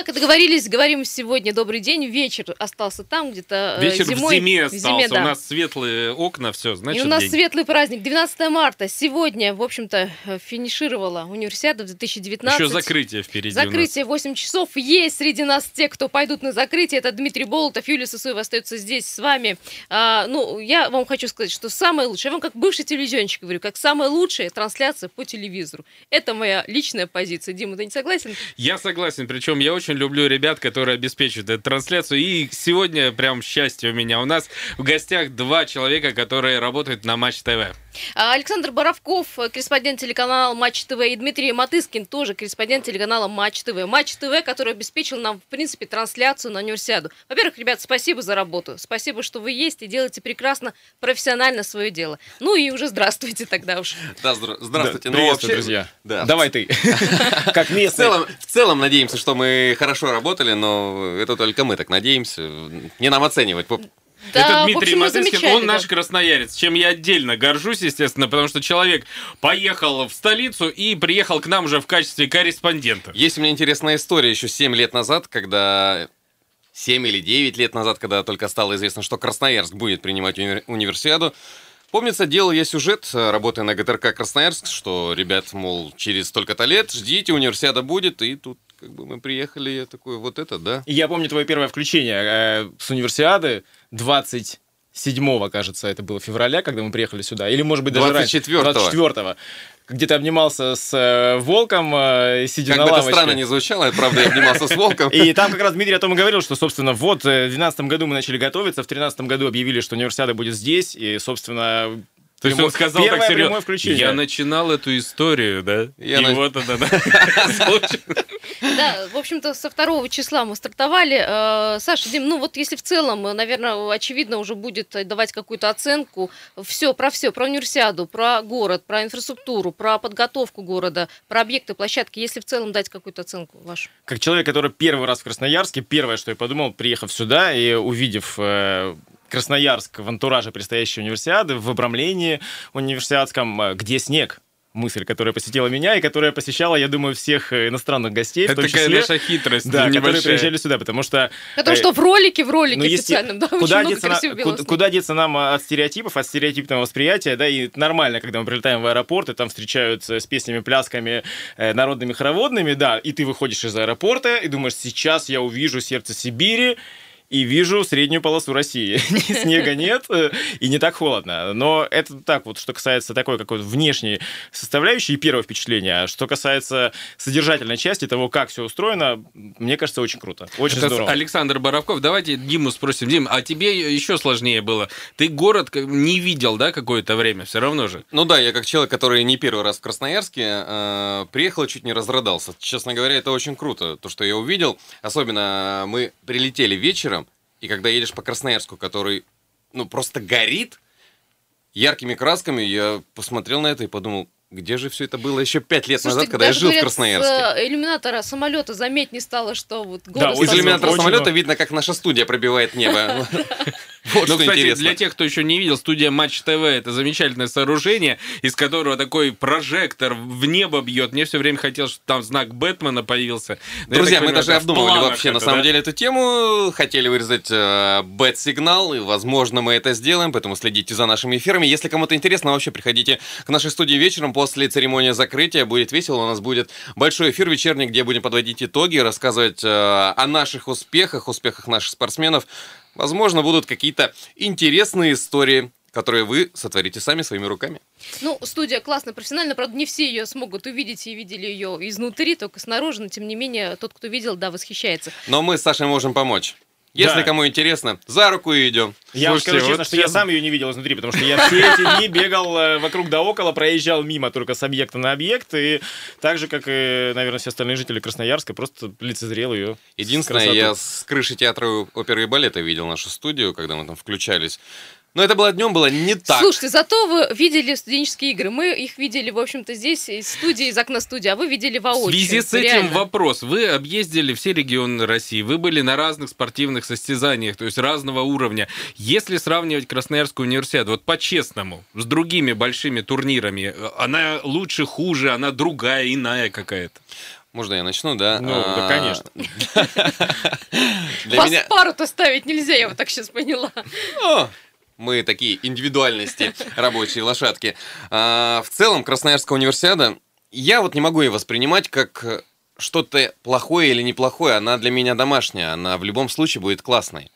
Ok. Договорились, говорим сегодня добрый день. Вечер остался там где-то э, Вечер зимой. в зиме остался. зиме, да. У нас светлые окна, все, значит И у нас день. светлый праздник. 12 марта. Сегодня, в общем-то, э, финишировала универсиада в 2019. Еще закрытие впереди. Закрытие 8 часов. Есть среди нас те, кто пойдут на закрытие. Это Дмитрий Болотов, Юлия Сысоева остается здесь с вами. А, ну, я вам хочу сказать, что самое лучшее, я вам как бывший телевизионщик говорю, как самая лучшая трансляция по телевизору. Это моя личная позиция. Дима, ты не согласен? Я согласен, причем я очень люблю ребят, которые обеспечивают эту трансляцию. И сегодня прям счастье у меня. У нас в гостях два человека, которые работают на Матч ТВ. А, Александр Боровков, э, корреспондент телеканала Матч ТВ, и Дмитрий Матыскин, тоже корреспондент телеканала Матч ТВ. Матч ТВ, который обеспечил нам, в принципе, трансляцию на универсиаду. Во-первых, ребят, спасибо за работу. Спасибо, что вы есть и делаете прекрасно, профессионально свое дело. Ну и уже здравствуйте тогда уж. Да, здра- здравствуйте. Да, Ну, вообще- друзья. Да. Давай ты. Как В местный. целом, в целом надеемся, что мы хорошо работали, но это только мы так надеемся. Не нам оценивать. Да, Это Дмитрий Матыскин, он наш красноярец, чем я отдельно горжусь, естественно, потому что человек поехал в столицу и приехал к нам уже в качестве корреспондента. Есть у меня интересная история еще 7 лет назад, когда... 7 или 9 лет назад, когда только стало известно, что Красноярск будет принимать уни- универсиаду. Помнится, делал я сюжет, э, работая на ГТРК Красноярск, что, ребят, мол, через столько-то лет ждите, универсиада будет, и тут как бы мы приехали, я такой, вот это, да? Я помню твое первое включение э, с универсиады 27 кажется, это было февраля, когда мы приехали сюда. Или, может быть, даже раньше. 24-го. 24 где ты обнимался с э, волком, э, сидя Как на бы это лавочке. странно не звучало, я, правда, я обнимался с волком. И там как раз Дмитрий о том и говорил, что, собственно, вот э, в 2012 году мы начали готовиться, в 2013 году объявили, что универсиада будет здесь, и, собственно, То есть он сказал первое так серьезно. Я начинал эту историю, да? Я и на- вот это, да. Да, в общем-то, со второго числа мы стартовали. Э, Саша, Дим, ну вот если в целом, э, наверное, очевидно уже будет э, давать какую-то оценку, все, про все, про универсиаду, про город, про инфраструктуру, про подготовку города, про объекты, площадки, если в целом дать какую-то оценку вашу. Как человек, который первый раз в Красноярске, первое, что я подумал, приехав сюда и увидев Красноярск в антураже предстоящей универсиады, в обрамлении универсиадском, э, где снег? Мысль, которая посетила меня и которая посещала, я думаю, всех э, иностранных гостей, Это такая числе, наша хитрость да, которые небольшая. приезжали сюда, потому что Потому Э, что в ролике, в ролике ну, официальном, да, очень куда много деться, на- куда, куда деться нам от стереотипов, от стереотипного восприятия, да, и нормально, когда мы прилетаем в аэропорт, и там встречаются с песнями, плясками, э, народными хороводными, да, и ты выходишь из аэропорта и думаешь, сейчас я увижу сердце Сибири, и вижу среднюю полосу России. Снега нет, э, и не так холодно. Но это так вот, что касается такой какой-то внешней составляющей и первого впечатления. А что касается содержательной части того, как все устроено, мне кажется, очень круто. Очень Это здорово. Александр Боровков. Давайте Диму спросим. Дим, а тебе еще сложнее было? Ты город не видел, да, какое-то время? Все равно же. Ну да, я как человек, который не первый раз в Красноярске, э, приехал и чуть не разрыдался. Честно говоря, это очень круто, то, что я увидел. Особенно мы прилетели вечером, и когда едешь по Красноярску, который, ну, просто горит яркими красками, я посмотрел на это и подумал, где же все это было еще пять лет назад, Слушайте, когда я жил в говорят, Красноярске. С э, иллюминатора самолета заметнее стало, что вот город Да, Из иллюминатора очень самолета видно, как наша студия пробивает небо. Вот Ну, что кстати, интересно. для тех, кто еще не видел, студия Матч ТВ это замечательное сооружение, из которого такой прожектор в небо бьет. Мне все время хотелось, чтобы там знак Бэтмена появился. Но Друзья, так мы понимаю, даже обдумывали вообще на самом да? деле эту тему. Хотели вырезать э, бэт-сигнал, и, возможно, мы это сделаем, поэтому следите за нашими эфирами. Если кому-то интересно, вообще приходите к нашей студии вечером после церемонии закрытия. Будет весело, у нас будет большой эфир вечерний, где будем подводить итоги, рассказывать э, о наших успехах, успехах наших спортсменов. Возможно, будут какие-то интересные истории, которые вы сотворите сами своими руками. Ну, студия классная, профессиональная, правда, не все ее смогут увидеть и видели ее изнутри, только снаружи, но тем не менее, тот, кто видел, да, восхищается. Но мы с Сашей можем помочь. Если Да. кому интересно, за руку и идем. Я вам Слушайте, скажу честно, вот что я сейчас- сам ее не видел изнутри, потому что я все эти дни бегал э, вокруг да около, проезжал мимо только с объекта на объект, и так же, как и, наверное, все остальные жители Красноярска, просто лицезрел ее. Единственное, я с крыши театра оперы и балета видел нашу студию, когда мы там включались. Но это было днем, было не так. Слушайте, зато вы видели студенческие игры. Мы их видели, в общем-то, здесь из студии, из окна студии, а вы видели В воочию. связи с этим реально. вопрос. Вы объездили все регионы России, вы были на разных спортивных состязаниях, то есть разного уровня. Если сравнивать Красноярскую универсиаду, вот по-честному, с другими большими турнирами, э, она лучше, хуже, она другая, иная какая-то? Можно я начну, да? Ну, да, А, конечно. Вас в пару-то ставить нельзя, я вот так сейчас поняла. Мы такие индивидуальности, рабочие лошадки. А, в целом, Красноярская универсиада, я вот не могу ее воспринимать как что-то плохое или неплохое. Она для меня домашняя, она в любом случае будет классной.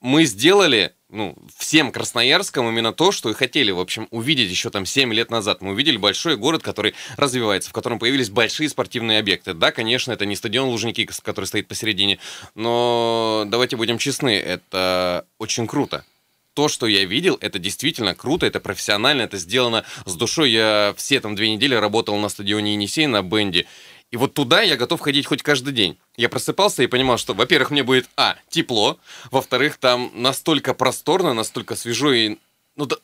Мы сделали, ну, всем красноярском именно то, что и хотели, в общем, увидеть еще там 7 лет назад. Мы увидели большой город, который развивается, в котором появились большие спортивные объекты. Да, конечно, это не стадион Лужники, который стоит посередине, но давайте будем честны, это очень круто то, что я видел, это действительно круто, это профессионально, это сделано с душой. Я все там две недели работал на стадионе Енисей на бенде. И вот туда я готов ходить хоть каждый день. Я просыпался и понимал, что, во-первых, мне будет, а, тепло, во-вторых, там настолько просторно, настолько свежо и... Ну, да,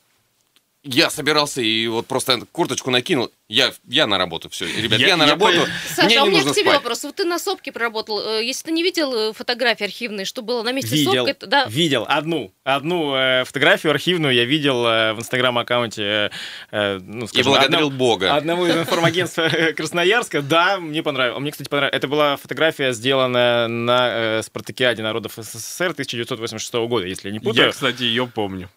я собирался и вот просто курточку накинул. Я, я на работу, все. Ребят, я, Я- на я работу. понял. Саша, мне а у меня нужно к тебе спать. вопрос. Вот ты на сопке проработал. Э, Если ты не видел э, фотографии архивные, что было на месте Видел, сопки, то- да, видел одну, одну э, фотографию архивную я видел э, в инстаграм-аккаунте, э, э, ну, И благодарил одного- Бога. Одного из информагентств э, Красноярска, да, мне понравилось. Мне, кстати, понравилось. Это была фотография, сделанная на э, Спартакиаде народов СССР 1986 года, если я не путаю. Я, кстати, ее помню.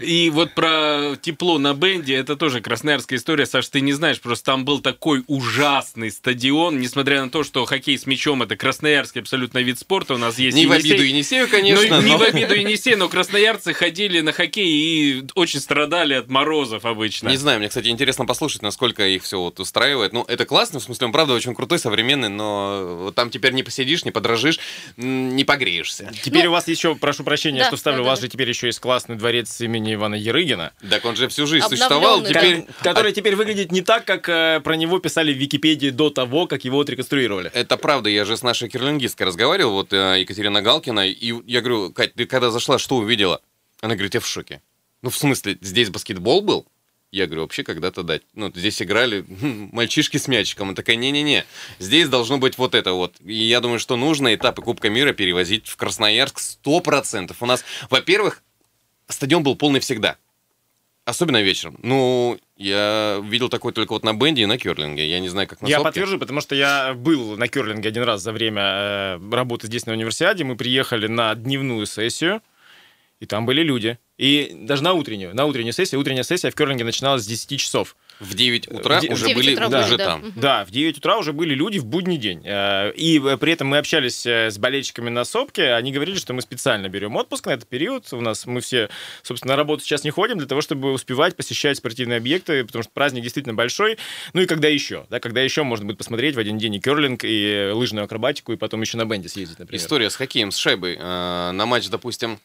И вот про тепло на бенде, это тоже красноярская история. Саш, ты не знаешь, просто там был такой ужасный стадион, несмотря на то, что хоккей с мячом это красноярский абсолютно вид спорта, у нас есть Не в Енисей. обиду Енисею, конечно, Ну, не но- в обиду Енисея, но красноярцы ходили на хоккей и очень страдали от морозов обычно. Не знаю, мне, кстати, интересно послушать, насколько их все вот устраивает. Ну, это классно, в смысле, он правда очень крутой, современный, но там теперь не посидишь, не подрожишь, м, не погреешься. Теперь Ну, у вас еще, прошу прощения, да, что вставлю, да, у вас да, же теперь еще есть классный дворец имени Ивана Ярыгина, Так он же всю жизнь существовал, теперь... который теперь выглядит не так, как э, про него писали в Википедии до того, как его отреконструировали. Это правда, я же с нашей кирлингисткой разговаривал, вот э, Екатерина Галкина, и я говорю, Кать, ты когда зашла, что увидела? Она говорит, я в шоке. Ну, в смысле, здесь баскетбол был? Я говорю, вообще когда-то дать. Ну, здесь играли хм, мальчишки с мячиком. Она такая, не-не-не, здесь должно быть вот это вот. И я думаю, что нужно этапы Кубка мира перевозить в Красноярск 100%. У нас, во-первых, стадион был полный всегда. Особенно вечером. Ну, я видел такой только вот на бенде и на керлинге. Я не знаю, как на Я сопке. подтвержу, потому что я был на керлинге один раз за время э, работы здесь на универсиаде. Мы приехали на дневную сессию, и там были люди. И даже на утреннюю, на утреннюю сессию. Утренняя сессия в керлинге начиналась с 10 часов. В 9 утра В уже в 9 были утра уже да. там. Да, в 9 утра уже были люди в будний день. Э, И э, при этом мы общались э, с болельщиками на сопке. Они говорили, что мы специально берем отпуск на этот период. У нас мы все, собственно, на работу сейчас не ходим для того, чтобы успевать посещать спортивные объекты, потому что праздник действительно большой. Ну и когда еще? Да, когда еще можно будет посмотреть в один день и керлинг, и лыжную акробатику, и потом еще на бенде съездить, например. История с хоккеем, с шайбой. Э, На матч, допустим,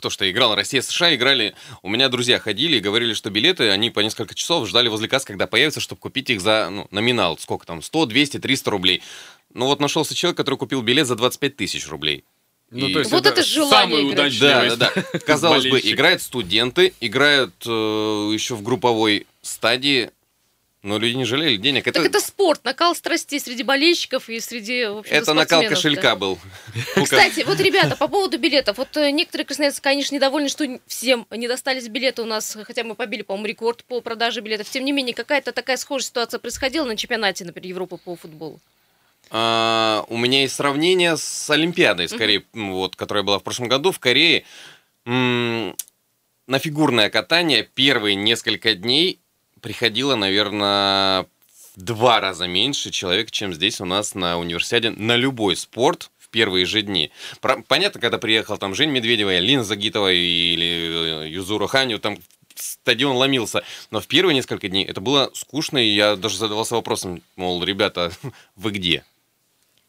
кто что играл, Россия, США играли. У меня друзья ходили и говорили, что билеты, они по несколько часов ждали возле касс, когда появятся, чтобы купить их за ну, номинал. Сколько там? 100, 200, 300 рублей. Ну вот нашелся человек, который купил билет за 25 тысяч рублей. Ну, И- то есть Вот это желание самый играть. удачный Да, да, да. Казалось бы, играют студенты, играют э, еще в групповой стадии, но люди не жалели денег. Так это спорт, накал страстей среди болельщиков и среди, в общем это накал кошелька был. Кстати, вот, ребята, по поводу билетов. Вот э, некоторые красноярцы, конечно, недовольны, что всем не достались билеты у нас, хотя мы побили, по-моему, рекорд по продаже билетов. Тем не менее, какая-то такая схожая ситуация происходила на чемпионате, например, Европы по футболу. А, у меня есть сравнение с Олимпиадой, скорее, м, вот, которая была в прошлом году в Корее. М, На фигурное катание первые несколько дней приходило, наверное, два раза меньше человек, чем здесь у нас на универсиаде на любой спорт в первые же дни. Про- Понятно, когда приехал там Жень Медведева, Лина Загитова или э, Юзуру Ханю, там стадион ломился. Но в первые несколько дней это было скучно, и я даже задавался вопросом, мол, ребята, вы где?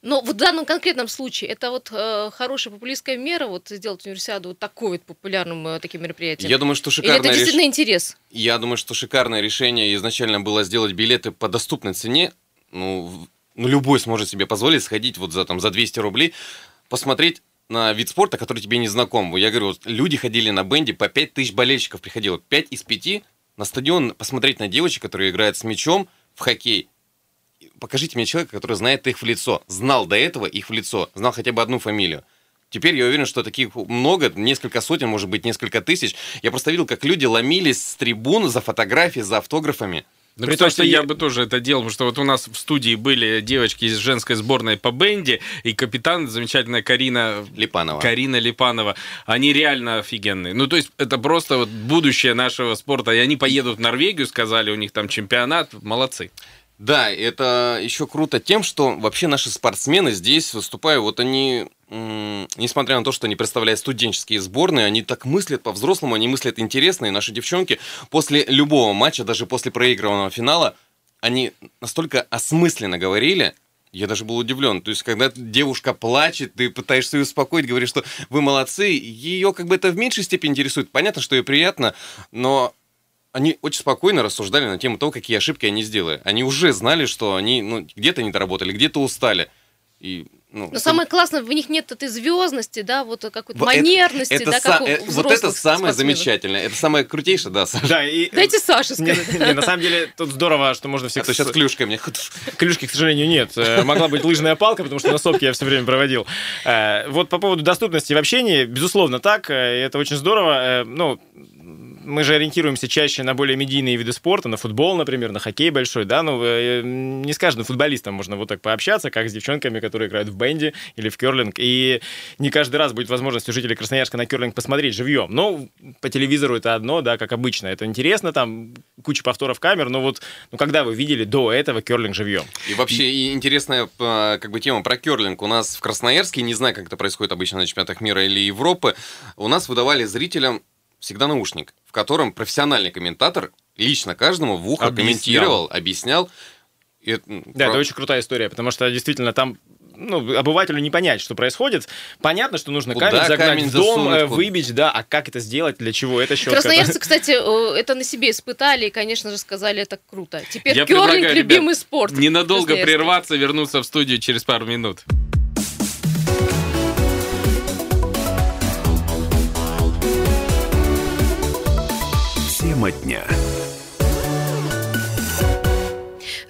Но в данном конкретном случае это вот э, хорошая популистская мера, вот сделать универсиаду вот такой вот популярным э, таким мероприятием. Я думаю, что Или это шикарное действительно решение. интерес? Я думаю, что шикарное решение изначально было сделать билеты по доступной цене. Ну, ну, любой сможет себе позволить сходить вот за, там, за 200 рублей, посмотреть на вид спорта, который тебе не знаком. Я говорю, вот люди ходили на бенде, по 5 тысяч болельщиков приходило. 5 из 5 на стадион посмотреть на девочек, которые играют с мячом в хоккей. Покажите мне человека, который знает их в лицо. Знал до этого их в лицо. Знал хотя бы одну фамилию. Теперь я уверен, что таких много, несколько сотен, может быть, несколько тысяч. Я просто видел, как люди ломились с трибун за фотографии, за автографами. Ну, При том, что я я- бы тоже это делал, потому что вот у нас в студии были девочки из женской сборной по бенди, и капитан, замечательная Карина Липанова. Карина Липанова. Они реально офигенные. Ну, то есть, это просто вот будущее нашего спорта. И они поедут в Норвегию, сказали, у них там чемпионат. Молодцы. Да, это еще круто тем, что вообще наши спортсмены здесь выступая, вот они, несмотря на то, что они представляют студенческие сборные, они так мыслят по-взрослому, они мыслят интересно, и наши девчонки после любого матча, даже после проигранного финала, они настолько осмысленно говорили, я даже был удивлен. То есть, когда девушка плачет, ты пытаешься ее успокоить, говоришь, что вы молодцы, ее как бы это в меньшей степени интересует. Понятно, что ей приятно, но они очень спокойно рассуждали на тему того, какие ошибки они сделали. Они уже знали, что они ну, где-то не доработали, где-то устали. И, ну, Но самое классное, в них нет этой звездности, да, вот какой-то Вот это- манерности, это да, са- как у э, Вот это самое спортсменов. замечательное. Это самое крутейшее, да, Саша. Да, и... Дайте Саше Не, сказать. не, на самом деле, тут здорово, что можно А всех... то сейчас клюшкой мне. Клюшки, к сожалению, нет. Э, Могла быть лыжная палка, потому что на сопке я все время проводил. Э, Вот по поводу доступности в общении, безусловно, так. э, и Это очень здорово. Э, Ну, мы же ориентируемся чаще на более медийные виды спорта, на футбол, например, на хоккей большой, да, ну, э, не с каждым футболистом можно вот так пообщаться, как с девчонками, которые играют в бенди или в керлинг, и не каждый раз будет возможность у жителей Красноярска на керлинг посмотреть живьем, но по телевизору это одно, да, как обычно, это интересно, там куча повторов камер, но вот, ну, когда вы видели до этого керлинг живьем? И вообще и интересная э, как бы тема про керлинг. У нас в Красноярске, не знаю, как это происходит обычно на чемпионатах мира или Европы, у нас выдавали зрителям всегда наушник, в котором профессиональный комментатор лично каждому в ухо Объяснял. комментировал, объяснял. И Да, про- это очень крутая история, потому что действительно там ну, обывателю не понять, что происходит. Понятно, что нужно Куда камень загнать камень в дом, засунуть, э, куда? выбить, да, а как это сделать, для чего это щетка? Красноярцы, кстати, это на себе испытали и, конечно же, сказали, это круто. Теперь Я керлинг любимый ребят, спорт. Ненадолго прерваться, вернуться в студию через пару минут. Тема дня.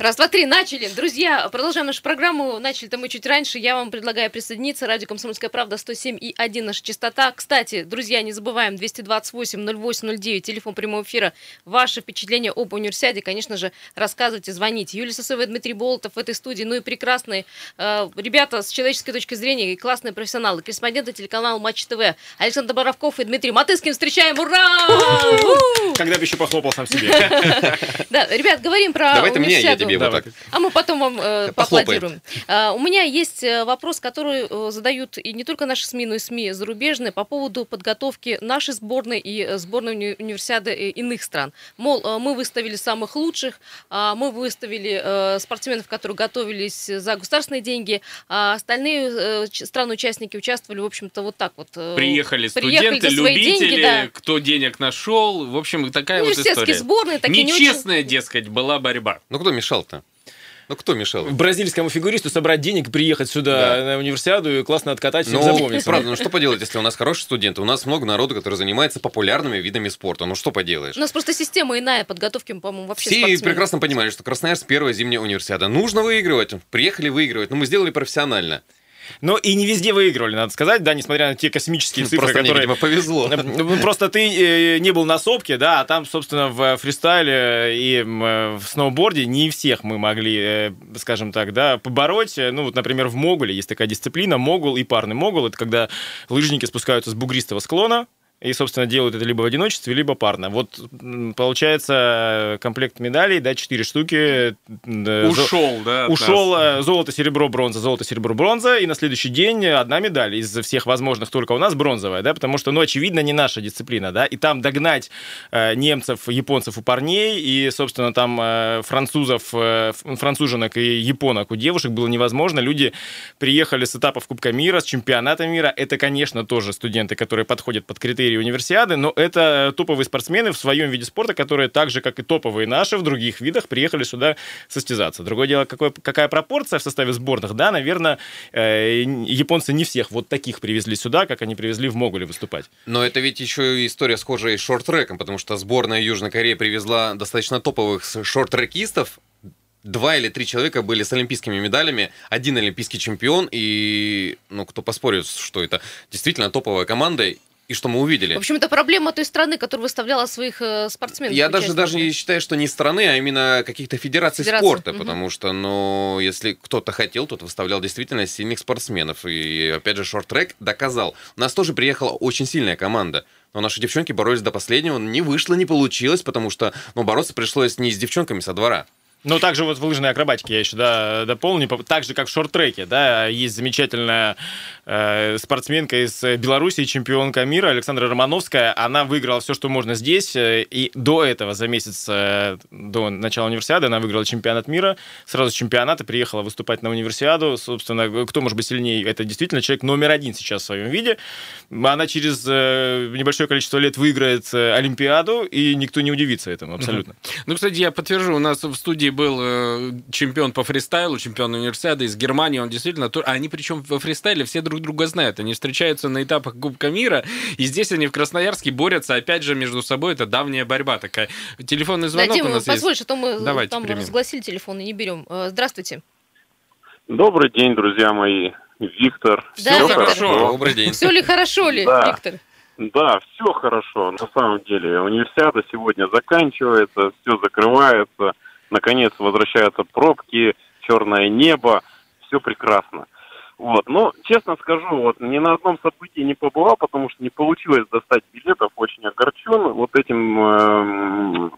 Раз, два, три, начали. Друзья, продолжаем нашу программу. Начали-то мы чуть раньше. Я вам предлагаю присоединиться. Радио «Комсомольская правда» 107 и 1 наша частота. Кстати, друзья, не забываем 228-08-09, телефон прямого эфира. Ваши впечатления об универсиаде, конечно же, рассказывайте, звоните. Юлия Сосоева и Дмитрий Болотов в этой студии. Ну и прекрасные э, ребята с человеческой точки зрения и классные профессионалы. Корреспонденты телеканала Матч ТВ. Александр Боровков и Дмитрий Матыскин. Встречаем! Ура! Когда бы еще похлопал сам себе. Да, ребят, говорим про Давай ты мне, я тебе вот так. А мы потом вам э, поаплодируем. А, у меня есть э, вопрос, который э, задают и не только наши СМИ, но и СМИ зарубежные по поводу подготовки нашей сборной и э, сборной уни- универсиады иных стран. Мол, э, мы выставили самых лучших, а, мы выставили э, спортсменов, которые готовились за государственные деньги, а остальные э, страны-участники участвовали, в общем-то, вот так вот. э, Приехали студенты, любители, деньги, да. кто денег нашел. В общем, такая вот Университетские история. сборные, такие не очень... Нечестная, дескать, была борьба. Ну кто мешал-то? Ну кто мешал? Бразильскому фигуристу собрать денег, и приехать сюда Да. на универсиаду и классно откатать, Ну, запомнить. правда, ну что поделать, если у нас хорошие студенты? У нас много народу, который занимается популярными видами спорта. Ну что поделаешь? У нас просто система иная подготовки, по-моему, вообще Все спортсменов. прекрасно понимали, что Красноярск первая зимняя универсиада. Нужно выигрывать. Приехали выигрывать. Но мы сделали профессионально. Но и не везде выигрывали, надо сказать, да, несмотря на те космические цифры, Просто которые... видимо, повезло. Ну, Просто ты э, не был на сопке, да, а там, собственно, в фристайле и э, в сноуборде не всех мы могли, э, скажем так, да, побороть. Э, Ну, вот, например, в Могуле есть такая дисциплина, Могул и парный Могул. Это когда лыжники спускаются с бугристого склона, и, собственно, делают это либо в одиночестве, либо парно. Вот получается комплект медалей, да, четыре штуки. э, зо- Ушел, да? Ушел нас. э, золото, серебро, бронза, золото, серебро, бронза, и на следующий день одна медаль из всех возможных только у нас бронзовая, да, потому что, ну, очевидно, не наша дисциплина, да, и там догнать э, немцев, японцев у парней и, собственно, там э, французов, э, француженок и японок у девушек было невозможно. Люди приехали с этапов Кубка мира, с чемпионата мира. Это, конечно, тоже студенты, которые подходят под критерии универсиады, но это топовые спортсмены в своем виде спорта, которые так же, как и топовые наши в других видах, приехали сюда состязаться. Другое дело, какой, какая пропорция в составе сборных, да, наверное, э, японцы не всех вот таких привезли сюда, как они привезли в Могуле выступать. Но это ведь еще и история схожая с шорт-треком, потому что сборная Южной Кореи привезла достаточно топовых шорт-трекистов. Два или три человека были с олимпийскими медалями, один олимпийский чемпион, и, ну, кто поспорит, что это действительно топовая команда, И что мы увидели? В общем, это проблема той страны, которая выставляла своих э, спортсменов. Я даже, даже не считаю, что не страны, а именно каких-то федераций Федерации, спорта, мгм. потому что, ну, если кто-то хотел, тот выставлял действительно сильных спортсменов. И, опять же, шорт-трек доказал. У нас тоже приехала очень сильная команда. Но наши девчонки боролись до последнего, не вышло, не получилось, потому что, ну, бороться пришлось не с девчонками со двора. Ну, также вот в лыжной акробатике я еще да, дополню, по- так же, как в шорт-треке, да, есть замечательная э, спортсменка из Беларуси, чемпионка мира Александра Романовская, она выиграла все, что можно здесь, э, и до этого, за месяц э, до начала универсиады, она выиграла чемпионат мира, сразу с чемпионата приехала выступать на универсиаду, собственно, кто может быть сильнее, это действительно человек номер один сейчас в своем виде, она через э, небольшое количество лет выиграет э, Олимпиаду, и никто не удивится этому абсолютно. Ну, кстати, я подтвержу, у нас в студии был э, чемпион по фристайлу, чемпион универсиады из Германии, он действительно... а Они причем во фристайле все друг друга знают, они встречаются на этапах Кубка мира, и здесь они в Красноярске борются, опять же, между собой, это давняя борьба такая. Телефонный Да, звонок у Дима, нас есть. позволь, а то мы Давайте там примем. разгласили телефон и не берем. Э, Здравствуйте. Добрый день, друзья мои. Виктор. Да, Всё Виктор. хорошо. Добрый день. Все ли хорошо ли, Да. Виктор? Да, все хорошо. На самом деле, универсиада сегодня заканчивается, все закрывается. Наконец возвращаются пробки, черное небо. Все прекрасно. Вот. Но, честно скажу, вот ни на одном событии не побывал, потому что не получилось достать билетов. Очень огорчен вот этим эм,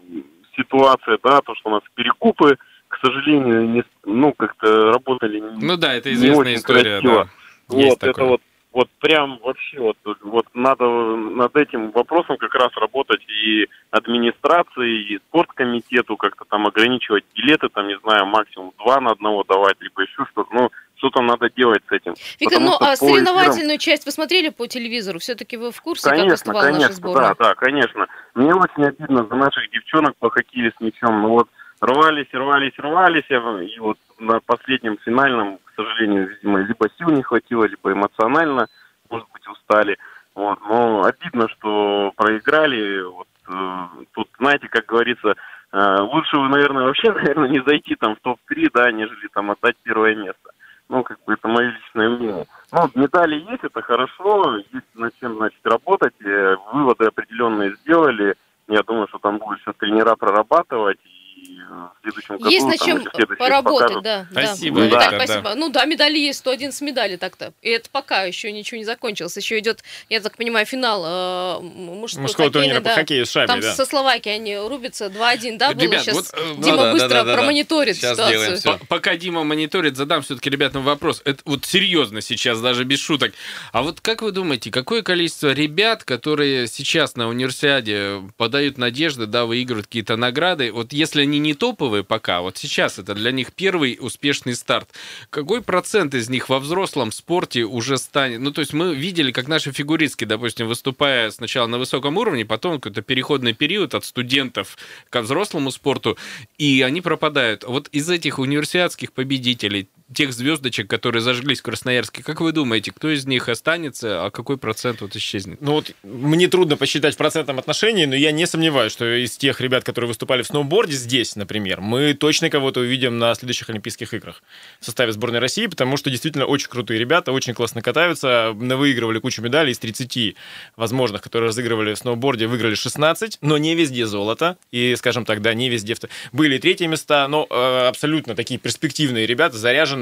ситуацией, да, то, что у нас перекупы, к сожалению, не, ну, как-то работали не- Ну да, это не известная очень история, красиво. да. Есть Вот, это такое. вот, вот прям вообще вот, вот надо над этим вопросом как раз работать и администрации, и спорткомитету, как-то там ограничивать билеты, там, не знаю, максимум два на одного давать, либо еще что-то. Ну, что-то надо делать с этим. Виктор, ну а по эфирам- соревновательную часть вы смотрели по телевизору? Все-таки вы в курсе, как Конечно, выступала наша конечно, сборная? да, да, конечно. Мне очень обидно за наших девчонок по хоккею с мячом. Ну вот рвались, рвались, рвались, и вот на последнем финальном, к сожалению, видимо, либо сил не хватило, либо эмоционально, может быть, устали. Вот, но обидно, что проиграли. Вот, э, тут, знаете, как говорится, э, лучше, наверное, вообще, наверное, не зайти там в топ-3, да, нежели там отдать первое место. Ну, как бы это мое личное мнение. Ну, медали есть, это хорошо, есть над чем, значит, работать, э, выводы определенные сделали. Я думаю, что там будут еще тренера прорабатывать, и э, в следующем году... Есть над там, чем поработать, покажут. да. Спасибо, да. Виктор, Так, да. спасибо. Ну да, медали есть, 111 медалей так-то. И это пока еще ничего не закончилось. Еще идет, я так понимаю, финал э, мужской Мужского хоккейный, турнира по да. хоккею с шайбой, Там да. со Словакией они рубятся 2-1, да, было Ребят, сейчас. вот, э, Дима ну да, быстро да, да, да. промониторит Сейчас ситуацию. Пока Дима мониторит, задам все-таки ребятам вопрос. Это вот серьезно сейчас, даже без шуток. А вот как вы думаете, какое количество ребят, которые сейчас на универсиаде подают надежды, да, выигрывают какие-то награды, вот если они не топовые пока, вот сейчас это для них первый успешный старт, какой процент из них во взрослом спорте уже станет? Ну, то есть мы видели, как наши фигуристки, допустим, выступая сначала на высоком уровне, потом какой-то переходный период от студентов ко взрослому спорту, и они пропадают. Вот из этих универсиадских победителей, тех звездочек, которые зажглись в Красноярске, как вы думаете, кто из них останется, а какой процент вот исчезнет? Ну вот мне трудно посчитать в процентном отношении, но я не сомневаюсь, что из тех ребят, которые выступали в сноуборде здесь, например, мы точно кого-то увидим на следующих Олимпийских играх в составе сборной России, потому что действительно очень крутые ребята, очень классно катаются, выигрывали кучу медалей из 30 возможных, которые разыгрывали в сноуборде, выиграли 16, но не везде золото, и, скажем так, да, не везде. Были третьи места, но э, абсолютно такие перспективные ребята, заряженные,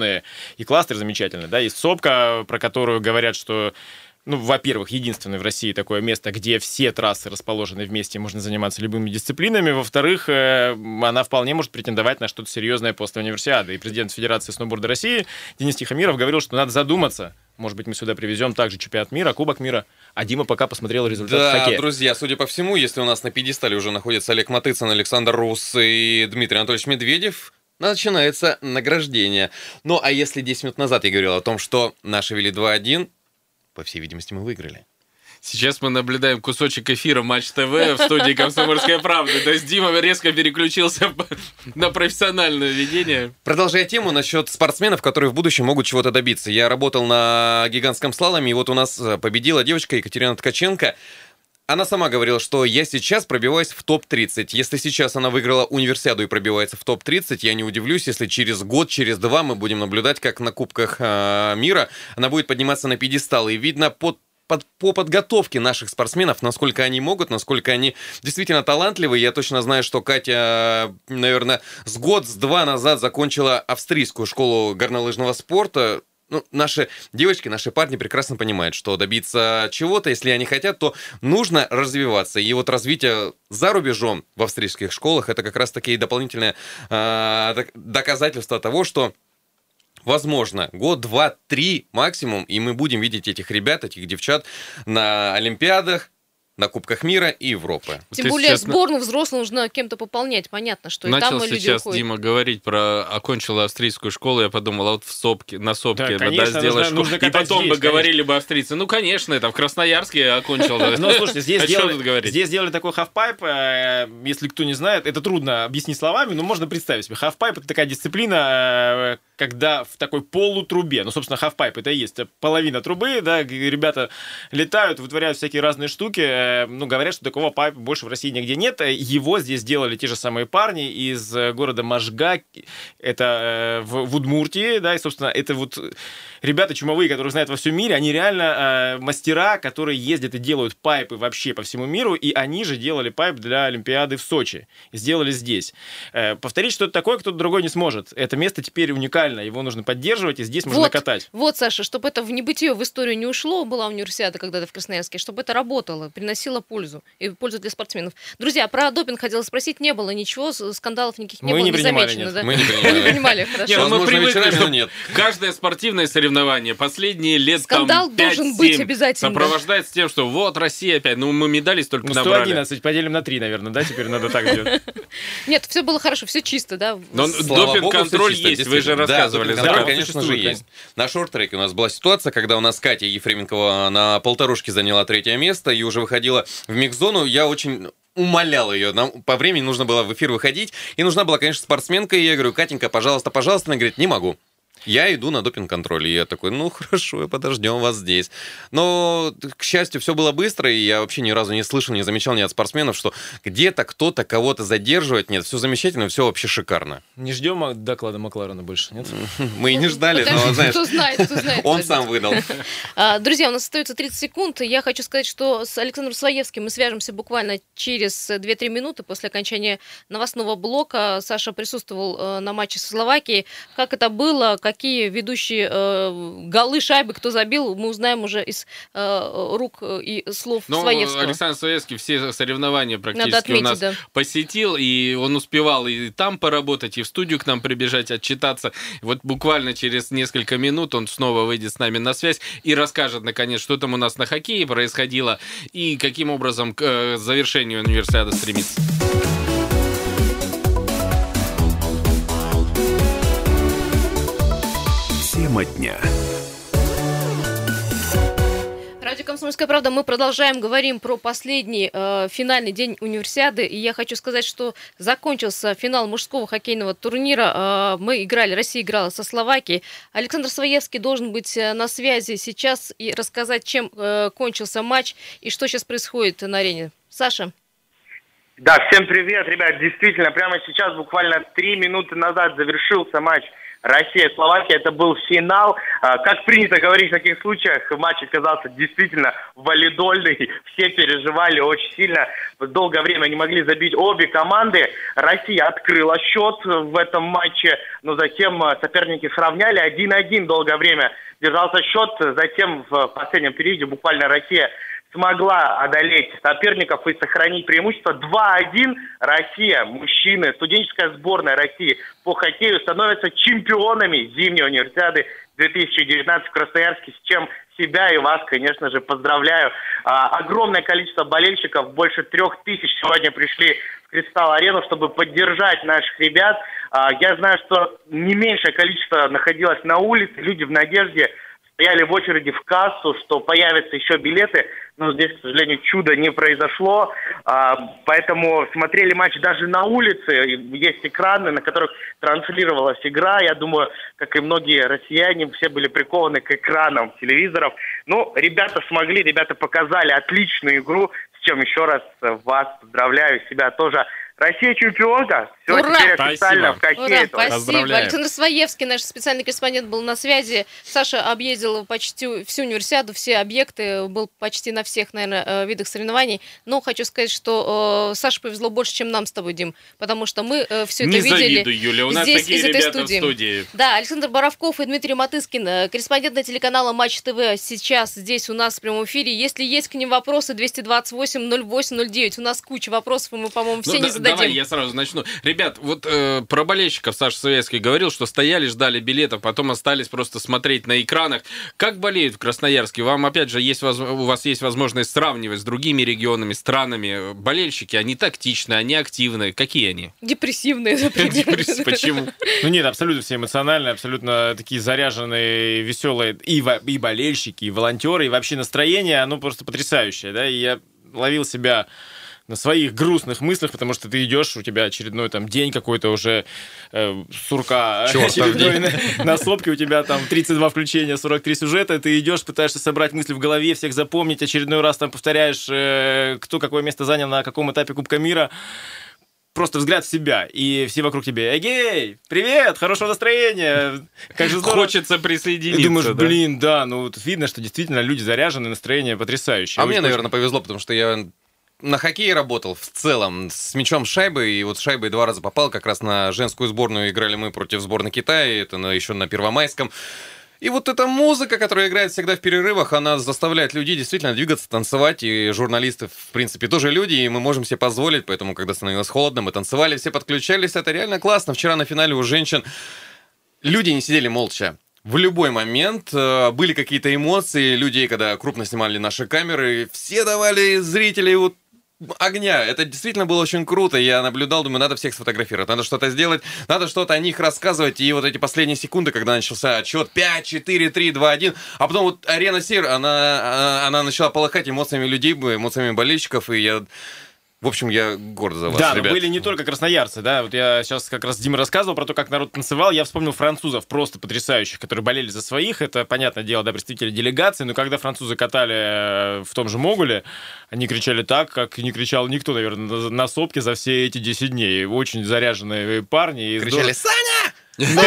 и кластер замечательный, да, есть Сопка, про которую говорят, что ну, во-первых, единственное в России такое место, где все трассы расположены вместе, можно заниматься любыми дисциплинами. Во-вторых, э, она вполне может претендовать на что-то серьезное после универсиады. И президент Федерации сноуборда России Денис Тихомиров говорил, что надо задуматься. Может быть, мы сюда привезем также чемпионат мира, Кубок мира. А Дима пока посмотрел результат Да, хоккея. друзья, судя по всему, если у нас на пьедестале уже находится Олег Матыцын, Александр Рус и Дмитрий Анатольевич Медведев, начинается награждение. Ну, а если 10 минут назад я говорил о том, что наши вели 2-1, по всей видимости, мы выиграли. Сейчас мы наблюдаем кусочек эфира Матч ТВ в студии «Комсомольская правда». То есть Дима резко переключился на профессиональное ведение. Продолжая тему насчет спортсменов, которые в будущем могут чего-то добиться. Я работал на гигантском слаломе, и вот у нас э, победила девочка Екатерина Ткаченко. Она сама говорила, что я сейчас пробиваюсь в топ-30. Если сейчас она выиграла универсиаду и пробивается в топ-30, я не удивлюсь, если через год, через два мы будем наблюдать, как на Кубках э, мира она будет подниматься на пьедестал. И видно под под- по подготовке наших спортсменов, насколько они могут, насколько они действительно талантливы. Я точно знаю, что Катя, наверное, с год, с два назад закончила австрийскую школу горнолыжного спорта. Ну, наши девочки, наши парни прекрасно понимают, что добиться чего-то, если они хотят, то нужно развиваться. И вот развитие за рубежом в австрийских школах это как раз таки дополнительное э, док- доказательство того, что Возможно, год, два, три максимум, и мы будем видеть этих ребят, этих девчат на Олимпиадах, на Кубках мира и Европы. Тем Ты более сейчас сборную взрослых нужно кем-то пополнять. Понятно, что и Начал там люди сейчас уходят. Дима говорить про окончила австрийскую школу, я подумал, а вот в Сопке, на Сопке, Да, бы, конечно, сделаешь нужно- школу. нужно и потом бы здесь, говорили бы австрийцы, ну конечно, это в Красноярске я окончил. Ну, слушайте, здесь, сделали, здесь сделали такой halfpipe, э, если кто не знает, это трудно объяснить словами, но можно представить себе. Хавпайп — это такая дисциплина, э, когда в такой полутрубе, ну, собственно, halfpipe это и есть половина трубы, да, ребята летают, вытворяют всякие разные штуки, э, ну, говорят, что такого pipe'а больше в России нигде нет, Э, его здесь делали те же самые парни из э, города Можга, это э, в, в Удмуртии, да, и, собственно, это вот ребята чумовые, которые знают во всем мире, они реально э, мастера, которые ездят и делают pipe'ы вообще по всему миру, и они же делали pipe для Олимпиады в Сочи. Сделали здесь. Э, повторить что-то такое кто-то другой не сможет. Это место теперь уникально, его нужно поддерживать, и здесь можно Вот. катать. Вот, Саша, чтобы это в небытие, в историю не ушло, была универсиада когда-то в Красноярске, чтобы это работало, приносило пользу, и пользу для спортсменов. Друзья, про допинг хотела спросить, не было ничего, скандалов никаких не Мы было, не принимали, замечено, нет. да? Мы не принимали. хорошо. Не, ну мы Возможно, привыкли, вечерами, что нет. Каждое спортивное соревнование последние лет Скандал там, должен 5-7 быть обязательно. Сопровождается тем, что вот Россия опять, ну мы медали столько Ну, набрали. 111 поделим на 3, наверное, да, теперь надо так делать. Нет, все было хорошо, все чисто, да? Но допинг-контроль есть, вы же Да, рассказывали. допинг-контроль, да. конечно же, есть. На шорт-треке у нас была ситуация, когда у нас Катя Ефременкова на полторушке заняла третье место и уже выходила в микс-зону. Я очень умолял ее. Нам по времени нужно было в эфир выходить. И нужна была, конечно, спортсменка. И я говорю, Катенька, пожалуйста, пожалуйста. Она говорит, не могу. Я иду на допинг-контроль. И я такой, ну хорошо, подождем вас здесь. Но, к счастью, все было быстро, и я вообще ни разу не слышал, не замечал ни от спортсменов, что где-то кто-то кого-то задерживает. Нет, все замечательно, все вообще шикарно. Не ждем доклада Макларена больше, нет? Мы и не ждали, но, знаешь, кто знает, кто знает. он сам выдал. А, Друзья, у нас остается 30 секунд. Я хочу сказать, что с Александром Своевским мы свяжемся буквально через 2-3 минуты после окончания новостного блока. Саша присутствовал э, на матче со Словакией. Как это было, какие ведущие э, голы, шайбы, кто забил, мы узнаем уже из э, рук и слов Ну, Своевского. Александр Советский все соревнования практически у отметить, нас да. посетил, и он успевал и там поработать, и в студию к нам прибежать, отчитаться. Вот буквально через несколько минут он снова выйдет с нами на связь и расскажет, наконец, что там у нас на хоккее происходило и каким образом к э, завершению универсиады стремится. Тема дня. Радио «Комсомольская правда». Мы продолжаем, говорим про последний э, финальный день универсиады. И я хочу сказать, что закончился финал мужского хоккейного турнира. Э, мы играли, Россия играла со Словакией. Александр Своевский должен быть э, на связи сейчас и рассказать, чем э, кончился матч и что сейчас происходит на арене. Саша. Да, всем привет, ребят. Действительно, прямо сейчас, буквально три минуты назад завершился матч Россия-Словакия. Это был финал. А, Как принято говорить в таких случаях, матч оказался действительно валидольный. Все переживали очень сильно. Долгое время не могли забить обе команды. Россия открыла счет в этом матче, но затем а, соперники сравняли 1-1 долгое время. Держался счет. Затем в последнем периоде буквально Россия смогла одолеть соперников и сохранить преимущество. 2-1 Россия, мужчины, студенческая сборная России по хоккею становятся чемпионами зимней универсиады 2019 в Красноярске, с чем себя и вас, конечно же, поздравляю. А, огромное количество болельщиков, больше трех тысяч сегодня пришли в Кристалл-арену, чтобы поддержать наших ребят. А, я знаю, что не меньшее количество находилось на улице, люди в надежде стояли в очереди в кассу, что появятся еще билеты, но здесь, к сожалению, чудо не произошло, А, поэтому смотрели матч даже на улице, есть экраны, на которых транслировалась игра, я думаю, как и многие россияне, все были прикованы к экранам телевизоров. Ну, ребята смогли, ребята показали отличную игру, с чем еще раз вас поздравляю, себя тоже. Россия чемпионка, Все, Ура! теперь Спасибо. в Ура, спасибо. Александр Своевский, наш специальный корреспондент, был на связи. Саша объездил почти всю универсиаду, все объекты, был почти на всех, наверное, э, видах соревнований. Но хочу сказать, что э, Саше повезло больше, чем нам с тобой, Дим, потому что мы все это Не видели. завидуй, Юля, у нас здесь, такие из этой ребята студии. в студии. Да, Александр Боровков и Дмитрий Матыскин, э, корреспонденты телеканала Матч ТВ, сейчас здесь у нас в прямом эфире. Если есть к ним вопросы, 228-08-09. У нас куча вопросов, и мы, по-моему, все Ну, не да- зададим. Давай я сразу начну. Ребят, вот э, про болельщиков Саша Советский говорил, что стояли, ждали билетов, потом остались просто смотреть на экранах. Как болеют в Красноярске? Вам, опять же, есть, воз- у вас есть возможность сравнивать с другими регионами, странами. Болельщики, они тактичны, они активны. Какие они? Депрессивные, например. Почему? Ну нет, абсолютно все эмоциональные, абсолютно такие заряженные, веселые и болельщики, и волонтеры, и вообще настроение, оно просто потрясающее, да, и я ловил себя на своих грустных мыслях, потому что ты идешь, у тебя очередной там день какой-то уже э, сурка очередной на, на сопке, у тебя там 32 включения, 43 сюжета, ты идешь, пытаешься собрать мысли в голове, всех запомнить, очередной раз там повторяешь, э, кто какое место занял на каком этапе Кубка мира, просто взгляд в себя, и все вокруг тебя, эгей, привет, хорошего настроения, как же здорово. Хочется И присоединиться. думаешь, да? блин, да, ну вот видно, что действительно люди заряжены, настроение потрясающее. А мне, Очень- наверное, повезло, потому что я на хоккее работал в целом с мячом шайбы, и вот шайбой два раза попал, как раз на женскую сборную играли мы против сборной Китая, это на, еще на Первомайском. И вот эта музыка, которая играет всегда в перерывах, она заставляет людей действительно двигаться, танцевать, и журналисты, в принципе, тоже люди, и мы можем себе позволить, поэтому, когда становилось холодно, мы танцевали, все подключались, это реально классно. Вчера на финале у женщин люди не сидели молча. В любой момент э, были какие-то эмоции людей, когда крупно снимали наши камеры, все давали зрителей вот огня. Это действительно было очень круто. Я наблюдал, думаю, надо всех сфотографировать, надо что-то сделать, надо что-то о них рассказывать. И вот эти последние секунды, когда начался отчет 5, 4, 3, 2, 1, а потом вот арена Сир, она, она начала полыхать эмоциями людей, эмоциями болельщиков, и я... В общем, я горд за вас, Да, но ребят. были не только красноярцы, да, вот я сейчас как раз Дима рассказывал про то, как народ танцевал, я вспомнил французов просто потрясающих, которые болели за своих, это, понятное дело, да, представители делегации, но когда французы катали э, в том же Могуле, они кричали так, как не кричал никто, наверное, на, сопке за все эти 10 дней. Очень заряженные парни. Кричали «Саня!» Ну.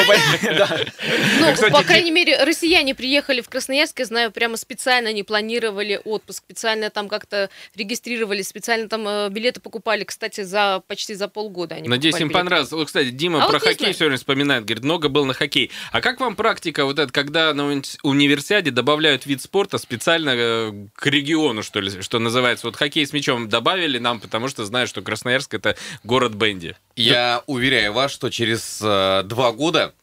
Ну, по крайней мере, россияне приехали в Красноярск, я знаю, прямо специально они планировали отпуск, специально там как-то регистрировались, специально там э, билеты покупали, кстати, за почти за полгода. Они Надеюсь, им понравилось. Вот, кстати, Дима А про хоккей все время вспоминает, говорит, много был на хоккей. А как вам практика вот это, когда на уни- универсиаде добавляют вид спорта специально э, к региону, что ли, что называется? Вот хоккей с мячом добавили нам, потому что знаю, что Красноярск это город Бенди. Я уверяю вас, что через э, два года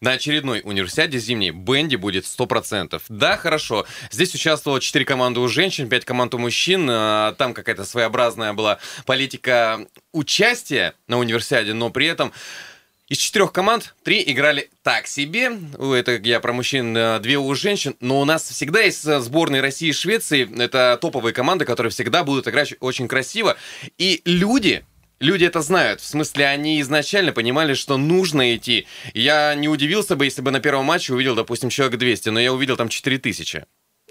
на очередной универсиаде зимней Бенди будет 100%. Да, хорошо. Здесь участвовало 4 команды у женщин, 5 команд у мужчин. э, Там какая-то своеобразная была политика участия на универсиаде, но при этом из четырех команд три играли так себе. Это я про мужчин, э, две у женщин. Но у нас всегда есть э, сборные России и Швеции. Это топовые команды, которые всегда будут играть очень красиво. И люди, люди это знают. В смысле, они изначально понимали, что нужно идти. Я не удивился бы, если бы на первом матче увидел, допустим, человек 200, но я увидел там 4000.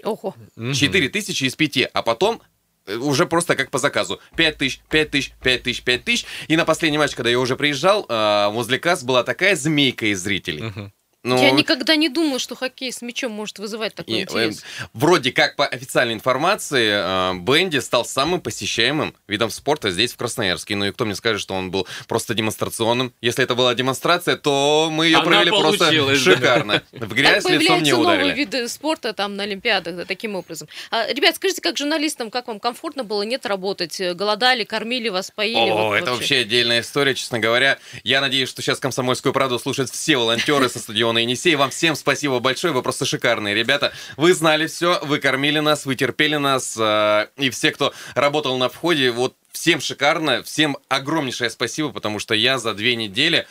Ого. 4 тысячи из 5, а потом э, уже просто как по заказу. 5 тысяч, 5 тысяч, 5 тысяч, 5 тысяч. И на последний матч, когда я уже приезжал, э, возле касс была такая змейка из зрителей. Ну, Я никогда не думала, что хоккей с мячом может вызывать такой и, э, интерес. вроде как по официальной информации, э, Бенди стал самым посещаемым видом спорта здесь, в Красноярске. Ну и кто мне скажет, что он был просто демонстрационным? Если это была демонстрация, то мы ее Она провели просто получилась, да. шикарно. В Так грязь лицом не появляются новые ударили. виды спорта там на Олимпиадах, да, таким образом. А, ребят, скажите, как журналистам, как вам комфортно было, нет работать? Э, Голодали, кормили вас, поили? О, Вот это вообще отдельная история, честно говоря. Я надеюсь, что сейчас «Комсомольскую правду» слушают все волонтеры со стадиона Енисей. Вам всем спасибо большое, вы просто шикарные ребята. Вы знали все, вы кормили нас, вы терпели нас. э, И все, кто работал на входе, вот всем шикарно, всем огромнейшее спасибо, потому что я за две недели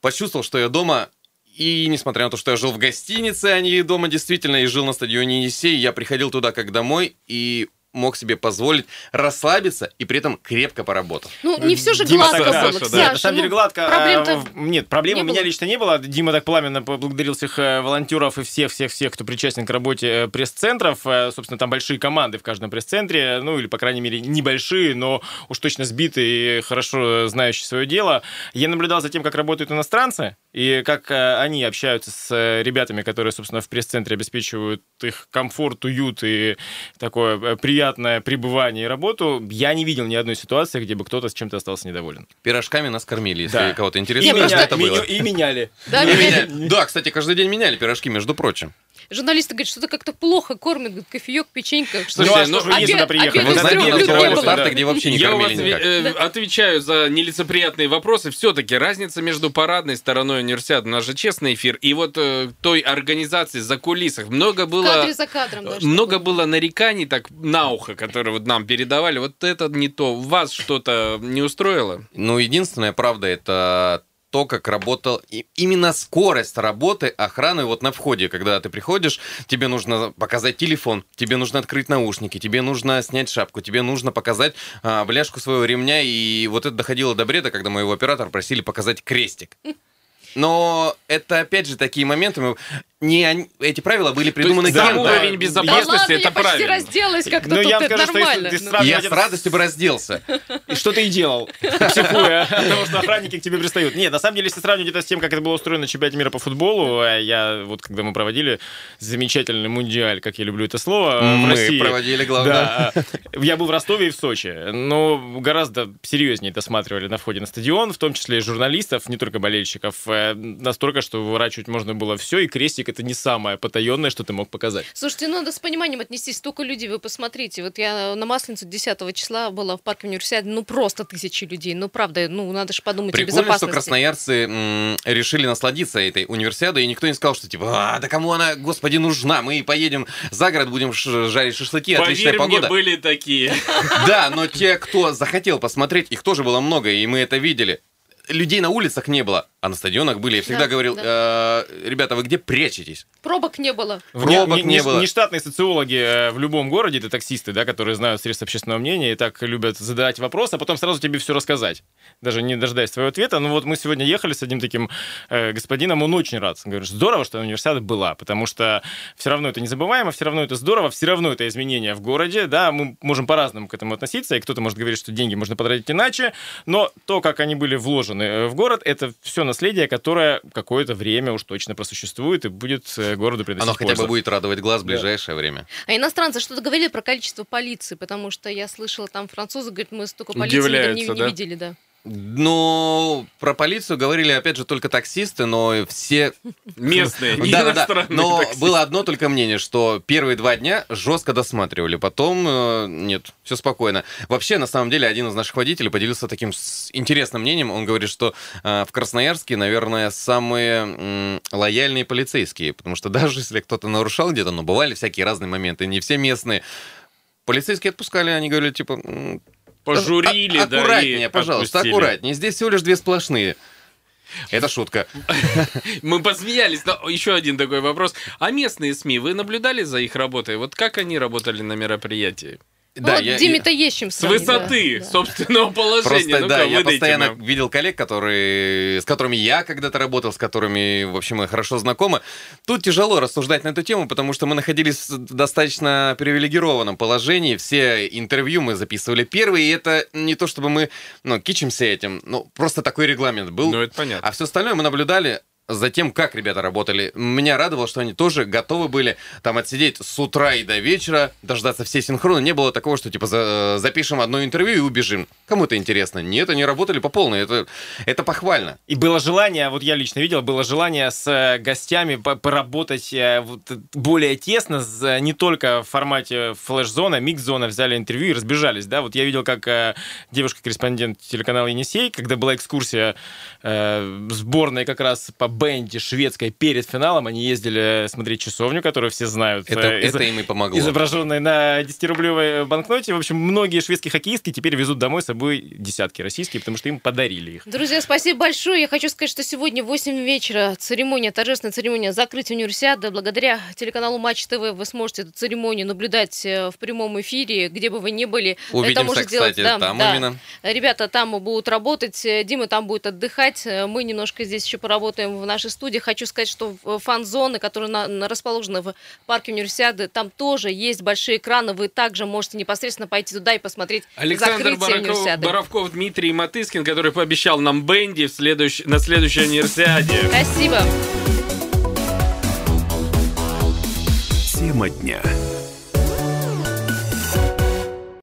почувствовал, что я дома и несмотря на то, что я жил в гостинице, а не дома действительно, и жил на стадионе Енисей, я приходил туда как домой, и мог себе позволить расслабиться и при этом крепко поработать. Ну, не все же Дима гладко было, Саша, да. На самом деле ну, гладко. Проблем-то а, в- Нет, проблем не у меня было. лично не было. Дима так пламенно поблагодарил всех э, волонтеров и всех-всех-всех, кто причастен к работе э, пресс-центров. Э, Собственно, там большие команды в каждом пресс-центре, ну или, по крайней мере, небольшие, но уж точно сбитые и хорошо знающие свое дело. Я наблюдал за тем, как работают иностранцы, и как э, они общаются с э, ребятами, которые, собственно, в пресс-центре обеспечивают их комфорт, уют и такое э, приятное пребывание и работу. Я не видел ни одной ситуации, где бы кто-то с чем-то остался недоволен. Пирожками нас кормили, если Да. кого-то И, интересует, что просто- это было. меню- и меняли. Да, И меня- меняли. Да, кстати, каждый день меняли пирожки, между прочим. Журналисты говорят, что-то как-то плохо кормят, говорят, кофеек, печенька. Что Ну, а Слушайте, что ну, вы не обед- сюда приехали? Вы знаете, у нас бывали старты, где вообще не Я у вас кормили никак. э, отвечаю за нелицеприятные вопросы. Все-таки разница между парадной стороной университета, у нас же честный эфир, и вот э, той организации за кулисах. Много было... кадре за кадром даже. Много было нареканий так на ухо, которые вот нам передавали. Вот это не то. Вас что-то не устроило? Ну, единственная правда, это то, как работал именно скорость работы охраны вот на входе, когда ты приходишь, тебе нужно показать телефон, тебе нужно открыть наушники, тебе нужно снять шапку, тебе нужно показать а, бляшку своего ремня, и вот это доходило до бреда, когда моего оператора просили показать крестик. Но это, опять же, такие моменты, мы- не они- эти правила были придуманы То есть кем-то. уровень Да безопасности ладно, это я почти разделась как-то Ну, тут, я это скажу, что если нормально. Ну. сразу- Я с радостью бы разделся. И что ты и делал, психуя, потому что охранники к тебе пристают. Нет, на самом деле, если сравнивать это с тем, как это было устроено на чемпионате мира по футболу, а я вот когда мы проводили замечательный мундиаль, как я люблю это слово, в Мы России. проводили, главное. Да, я был в Ростове и в Сочи, но гораздо серьезнее досматривали на входе на стадион, в том числе и журналистов, не только болельщиков, э, настолько, что выворачивать можно было все, и крестик это не самое потаенное, что ты мог показать. Слушайте, ну, надо с пониманием отнестись. Столько людей, вы посмотрите. Вот я на Масленицу 10 числа была в парке университета, ну, просто тысячи людей. Ну, правда, ну, надо же подумать о Прикольно, что безопасности. красноярцы м, решили насладиться этой универсиадой, и никто не сказал, что типа, а, да кому она, господи, нужна, мы поедем за город, будем ш- жарить шашлыки, отличная Поверь мне, погода. были такие. Да, но те, кто захотел посмотреть, их тоже было много, и мы это видели. Людей на улицах не было, а на стадионах были. Я всегда Да, говорил, «Э, ребята, вы где прячетесь? Пробок не было. Пробок не было. Нештатные социологи э, в любом городе, это таксисты, да, которые знают средства общественного мнения и так любят задать вопрос, а потом сразу тебе все рассказать, даже не дожидаясь твоего ответа. Ну вот мы сегодня ехали с одним таким э, господином, он очень рад. Он говорит, здорово, что универсиада была, потому что все равно это незабываемо, все равно это здорово, все равно это изменения в городе, да, мы можем по-разному к этому относиться, и кто-то может говорить, что деньги можно потратить иначе, но то, как они были вложены э, в город, это все наследие, которое какое-то время уж точно просуществует и будет э, городу приносить Оно хотя бы пользу. будет радовать глаз в ближайшее время. А иностранцы что-то говорили про количество полиции, потому что я слышала, там французы говорят, мы столько полиции не, не да? видели, да. Ну, про полицию говорили, опять же, только таксисты, но все Местные, Да, да, да. Но таксисты. было одно только мнение, что первые два дня жестко досматривали, потом э, нет, все спокойно. Вообще, на самом деле, один из наших водителей поделился таким интересным мнением. Он говорит, что э, в Красноярске, наверное, самые лояльные полицейские, потому что даже если кто-то нарушал где-то, но бывали всякие разные моменты, не все местные. Полицейские отпускали, они говорили, типа, Пожурили, а- да, аккуратнее, пожалуйста, отпустили. аккуратнее. Здесь всего лишь две сплошные. Это шутка. Мы посмеялись. Но еще один такой вопрос. А местные СМИ, вы наблюдали за их работой? Вот как они работали на мероприятии? Ну, вот Диме-то есть чем С сравнить, высоты да, да. собственного положения. Просто, Ну-ка, да, я постоянно нам. видел коллег, которые, с которыми я когда-то работал, с которыми, в общем, мы хорошо знакомы. Тут тяжело рассуждать на эту тему, потому что мы находились в достаточно привилегированном положении. Все интервью мы записывали первые, и это не то, чтобы мы, ну, кичимся этим, ну, просто такой регламент был. Ну, это понятно. А все остальное мы наблюдали за тем, как ребята работали. Меня радовало, что они тоже готовы были там отсидеть с утра и до вечера, дождаться все синхроны. Не было такого, что типа за- запишем одно интервью и убежим. Кому это интересно? Нет, они работали по полной. Это, это похвально. И было желание, вот я лично видел, было желание с э, гостями по- поработать э, вот, э, более тесно, не только в формате флеш-зона, микс-зона, взяли интервью и разбежались, да, вот я видел, как э, девушка-корреспондент телеканала «Енисей», когда была экскурсия э, сборной как раз по бенде шведской перед финалом. Они ездили смотреть часовню, которую все знают. Это, э, из- это им и помогло. изображенной на 10-рублевой банкноте. В общем, многие шведские хоккеистки теперь везут домой с собой десятки российские, потому что им подарили их. Друзья, спасибо большое. Я хочу сказать, что сегодня в 8 вечера церемония, торжественная церемония закрытия универсиады. Благодаря телеканалу Матч ТВ вы сможете эту церемонию наблюдать э, в прямом эфире, где бы вы ни были. Увидимся, Это кстати, делать, да, там да. именно. Ребята там будут работать, э, Дима там будет отдыхать. Э, Мы немножко здесь еще поработаем в нашей студии. Хочу сказать, что в- фан-зоны, которые на- на- расположены в парке универсиады, там тоже есть большие экраны. Вы также можете непосредственно пойти туда и посмотреть Александр Бараков-. Боровков, Дмитрий Матыскин, который пообещал нам Бенди в следующ- на следующей универсиаде. Спасибо. Тема дня.